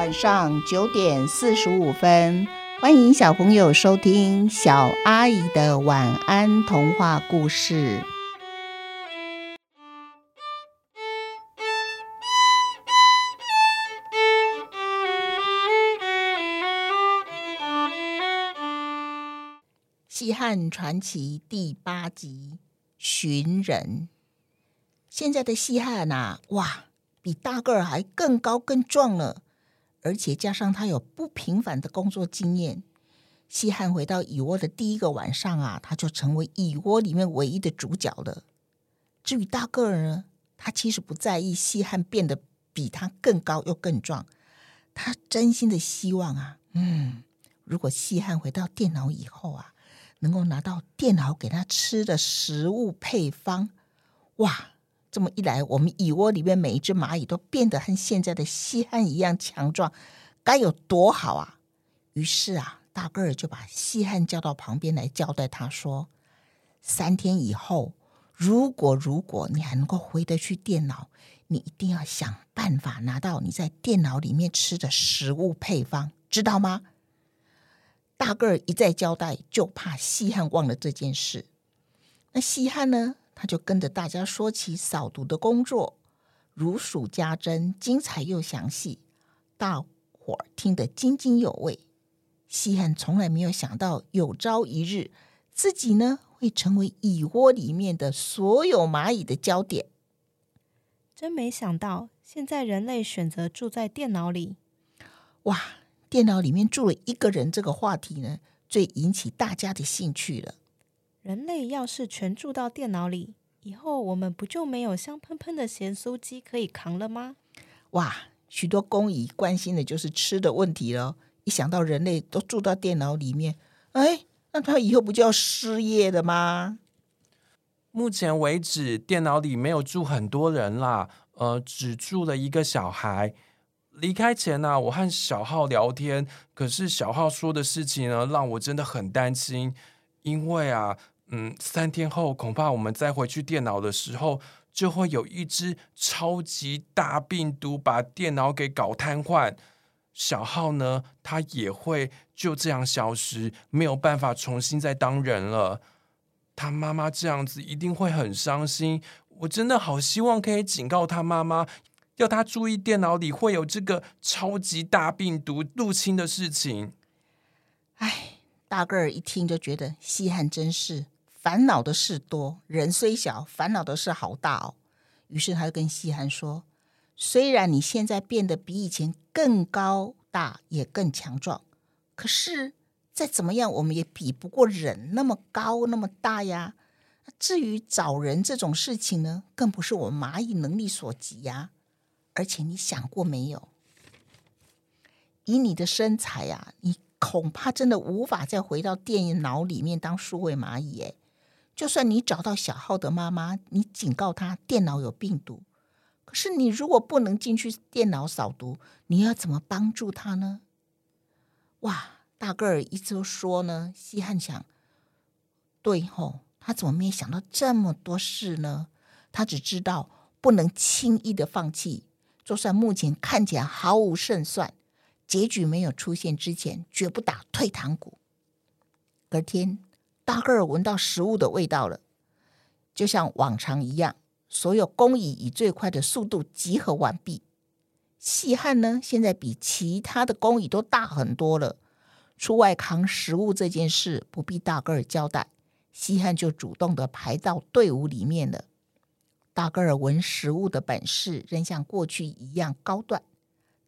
晚上九点四十五分，欢迎小朋友收听小阿姨的晚安童话故事。西汉传奇第八集《寻人》。现在的西汉呐、啊，哇，比大个儿还更高更壮了。而且加上他有不平凡的工作经验，西汉回到蚁窝的第一个晚上啊，他就成为蚁窝里面唯一的主角了。至于大个儿呢，他其实不在意西汉变得比他更高又更壮，他真心的希望啊，嗯，如果西汉回到电脑以后啊，能够拿到电脑给他吃的食物配方，哇！这么一来，我们蚁窝里面每一只蚂蚁都变得和现在的西汉一样强壮，该有多好啊！于是啊，大个儿就把西汉叫到旁边来交代他说：“三天以后，如果如果你还能够回得去电脑，你一定要想办法拿到你在电脑里面吃的食物配方，知道吗？”大个儿一再交代，就怕西汉忘了这件事。那西汉呢？他就跟着大家说起扫毒的工作，如数家珍，精彩又详细，大伙儿听得津津有味。西汉从来没有想到，有朝一日自己呢会成为蚁窝里面的所有蚂蚁的焦点。真没想到，现在人类选择住在电脑里。哇，电脑里面住了一个人，这个话题呢，最引起大家的兴趣了。人类要是全住到电脑里，以后我们不就没有香喷喷的咸酥鸡可以扛了吗？哇，许多工蚁关心的就是吃的问题了。一想到人类都住到电脑里面，哎，那他以后不就要失业了吗？目前为止，电脑里没有住很多人啦，呃，只住了一个小孩。离开前呢、啊，我和小浩聊天，可是小浩说的事情呢，让我真的很担心。因为啊，嗯，三天后恐怕我们再回去电脑的时候，就会有一只超级大病毒把电脑给搞瘫痪。小浩呢，他也会就这样消失，没有办法重新再当人了。他妈妈这样子一定会很伤心。我真的好希望可以警告他妈妈，要他注意电脑里会有这个超级大病毒入侵的事情。唉。大个儿一听就觉得西汉真是烦恼的事多，人虽小，烦恼的事好大哦。于是他就跟西汉说：“虽然你现在变得比以前更高大，也更强壮，可是再怎么样，我们也比不过人那么高那么大呀。至于找人这种事情呢，更不是我们蚂蚁能力所及呀。而且你想过没有？以你的身材呀，你。”恐怕真的无法再回到电脑里面当数位蚂蚁诶，就算你找到小浩的妈妈，你警告他电脑有病毒，可是你如果不能进去电脑扫毒，你要怎么帮助他呢？哇，大个儿一直说呢，西汉想，对吼，他怎么没想到这么多事呢？他只知道不能轻易的放弃，就算目前看起来毫无胜算。结局没有出现之前，绝不打退堂鼓。隔天，大个儿闻到食物的味道了，就像往常一样，所有工蚁以最快的速度集合完毕。西汉呢，现在比其他的工蚁都大很多了。出外扛食物这件事不必大个儿交代，西汉就主动的排到队伍里面了。大个儿闻食物的本事仍像过去一样高段。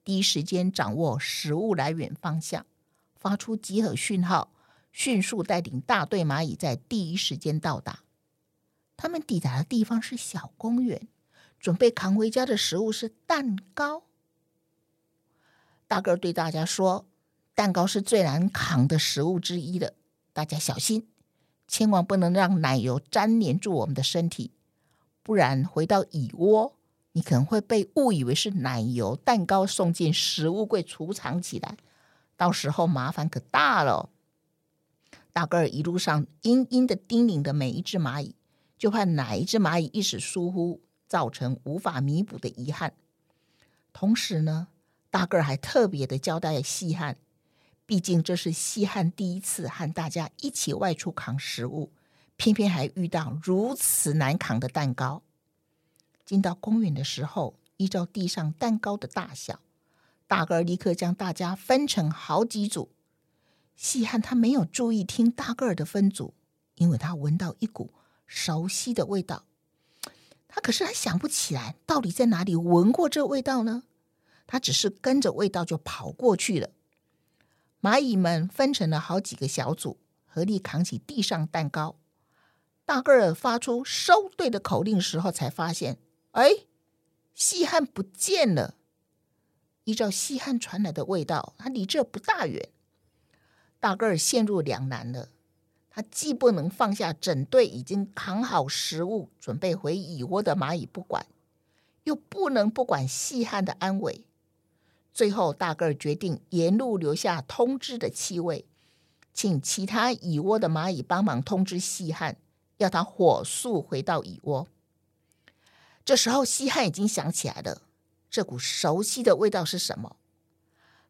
第一时间掌握食物来源方向，发出集合讯号，迅速带领大队蚂蚁在第一时间到达。他们抵达的地方是小公园，准备扛回家的食物是蛋糕。大个儿对大家说：“蛋糕是最难扛的食物之一了，大家小心，千万不能让奶油粘连住我们的身体，不然回到蚁窝。”你可能会被误以为是奶油蛋糕送进食物柜储藏起来，到时候麻烦可大了。大个儿一路上殷殷的叮咛的每一只蚂蚁，就怕哪一只蚂蚁一时疏忽，造成无法弥补的遗憾。同时呢，大个儿还特别的交代细汉，毕竟这是细汉第一次和大家一起外出扛食物，偏偏还遇到如此难扛的蛋糕。进到公园的时候，依照地上蛋糕的大小，大个儿立刻将大家分成好几组。细汉他没有注意听大个儿的分组，因为他闻到一股熟悉的味道。他可是还想不起来到底在哪里闻过这味道呢？他只是跟着味道就跑过去了。蚂蚁们分成了好几个小组，合力扛起地上蛋糕。大个儿发出收队的口令时候，才发现，哎，细汉不见了。依照细汉传来的味道，他离这不大远。大个儿陷入两难了。他既不能放下整队已经扛好食物、准备回蚁窝的蚂蚁不管，又不能不管细汉的安危。最后，大个儿决定沿路留下通知的气味，请其他蚁窝的蚂蚁帮忙通知细汉，要他火速回到蚁窝。这时候，西汉已经想起来了，这股熟悉的味道是什么？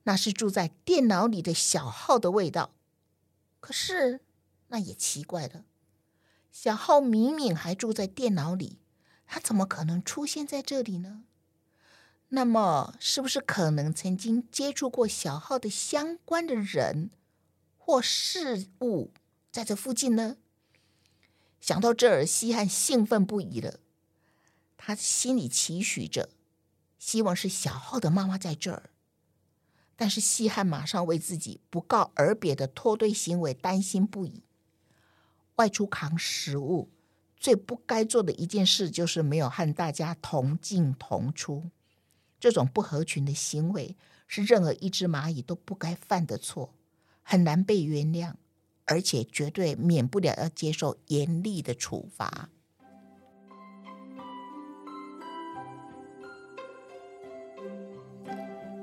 那是住在电脑里的小号的味道。可是。那也奇怪了，小号明明还住在电脑里，他怎么可能出现在这里呢？那么，是不是可能曾经接触过小号的相关的人或事物在这附近呢？想到这儿，西汉兴奋不已了。他心里期许着，希望是小浩的妈妈在这儿。但是西汉马上为自己不告而别的脱队行为担心不已。外出扛食物，最不该做的一件事就是没有和大家同进同出。这种不合群的行为是任何一只蚂蚁都不该犯的错，很难被原谅，而且绝对免不了要接受严厉的处罚。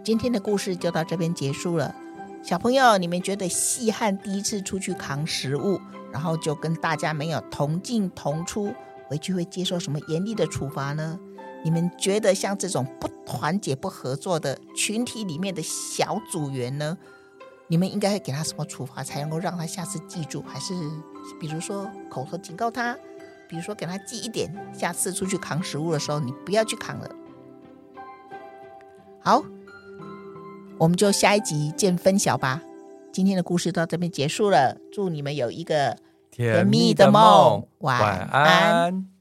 今天的故事就到这边结束了。小朋友，你们觉得细汉第一次出去扛食物，然后就跟大家没有同进同出，回去会接受什么严厉的处罚呢？你们觉得像这种不团结、不合作的群体里面的小组员呢？你们应该会给他什么处罚，才能够让他下次记住？还是比如说口头警告他，比如说给他记一点，下次出去扛食物的时候，你不要去扛了。好，我们就下一集见分晓吧。今天的故事到这边结束了，祝你们有一个甜蜜的梦，晚安。